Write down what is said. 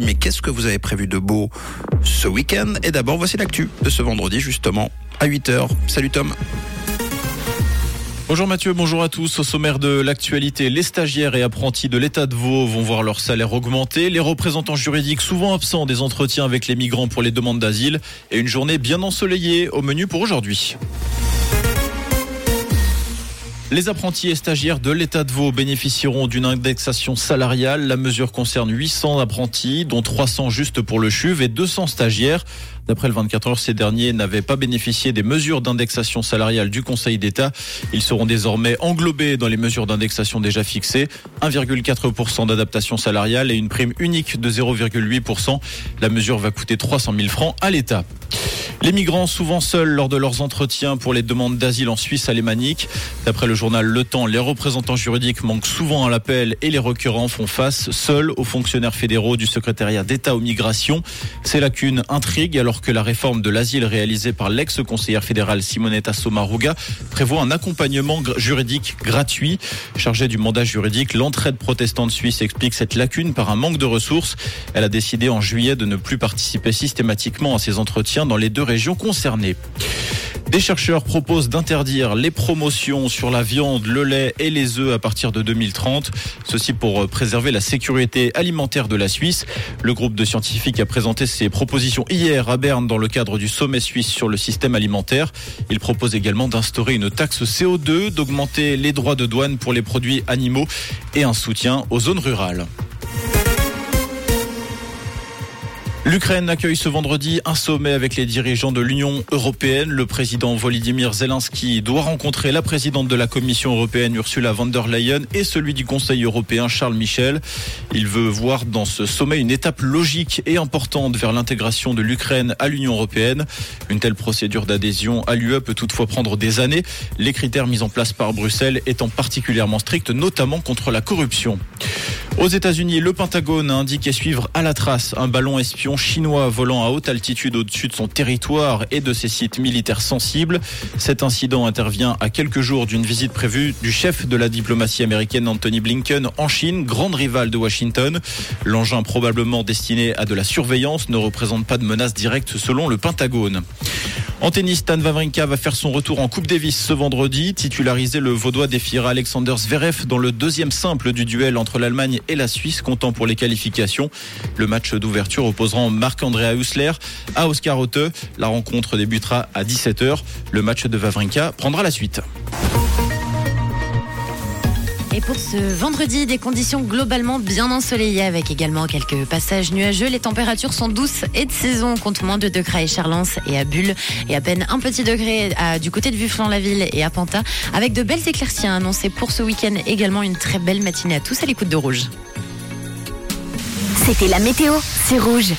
mais qu'est-ce que vous avez prévu de beau ce week-end? Et d'abord, voici l'actu de ce vendredi, justement, à 8h. Salut Tom Bonjour Mathieu, bonjour à tous. Au sommaire de l'actualité, les stagiaires et apprentis de l'État de Vaud vont voir leur salaire augmenter. Les représentants juridiques souvent absents des entretiens avec les migrants pour les demandes d'asile et une journée bien ensoleillée au menu pour aujourd'hui. Les apprentis et stagiaires de l'État de Vaud bénéficieront d'une indexation salariale. La mesure concerne 800 apprentis, dont 300 juste pour le CHUV et 200 stagiaires. D'après le 24 heures, ces derniers n'avaient pas bénéficié des mesures d'indexation salariale du Conseil d'État. Ils seront désormais englobés dans les mesures d'indexation déjà fixées. 1,4% d'adaptation salariale et une prime unique de 0,8%. La mesure va coûter 300 000 francs à l'État. Les migrants, souvent seuls lors de leurs entretiens pour les demandes d'asile en Suisse alémanique. D'après journal Le Temps, les représentants juridiques manquent souvent à l'appel et les requérants font face seuls aux fonctionnaires fédéraux du secrétariat d'État aux migrations. Ces lacunes intriguent alors que la réforme de l'asile réalisée par l'ex-conseillère fédérale Simonetta Sommaruga prévoit un accompagnement juridique gratuit. Chargée du mandat juridique, l'entraide protestante suisse explique cette lacune par un manque de ressources. Elle a décidé en juillet de ne plus participer systématiquement à ces entretiens dans les deux régions concernées. Des chercheurs proposent d'interdire les promotions sur la viande, le lait et les œufs à partir de 2030. Ceci pour préserver la sécurité alimentaire de la Suisse. Le groupe de scientifiques a présenté ses propositions hier à Berne dans le cadre du sommet suisse sur le système alimentaire. Il propose également d'instaurer une taxe CO2, d'augmenter les droits de douane pour les produits animaux et un soutien aux zones rurales. L'Ukraine accueille ce vendredi un sommet avec les dirigeants de l'Union européenne. Le président Volodymyr Zelensky doit rencontrer la présidente de la Commission européenne Ursula von der Leyen et celui du Conseil européen Charles Michel. Il veut voir dans ce sommet une étape logique et importante vers l'intégration de l'Ukraine à l'Union européenne. Une telle procédure d'adhésion à l'UE peut toutefois prendre des années, les critères mis en place par Bruxelles étant particulièrement stricts, notamment contre la corruption. Aux États-Unis, le Pentagone a indiqué suivre à la trace un ballon espion chinois volant à haute altitude au-dessus de son territoire et de ses sites militaires sensibles. Cet incident intervient à quelques jours d'une visite prévue du chef de la diplomatie américaine Anthony Blinken en Chine, grande rivale de Washington. L'engin probablement destiné à de la surveillance ne représente pas de menace directe selon le Pentagone. En tennis, Stan Wawrinka va faire son retour en Coupe Davis ce vendredi. Titularisé, le Vaudois défiera Alexander Zverev dans le deuxième simple du duel entre l'Allemagne et la Suisse, comptant pour les qualifications. Le match d'ouverture opposera Marc-André Hussler à Oscar Otte. La rencontre débutera à 17h. Le match de Wawrinka prendra la suite. Et pour ce vendredi, des conditions globalement bien ensoleillées avec également quelques passages nuageux. Les températures sont douces et de saison, compte moins de degrés à Écharlens et à Bulle et à peine un petit degré du côté de Vufflan-la-Ville et à Panta avec de belles éclaircies annoncées pour ce week-end. Également une très belle matinée à tous à l'écoute de Rouge. C'était la météo, c'est Rouge.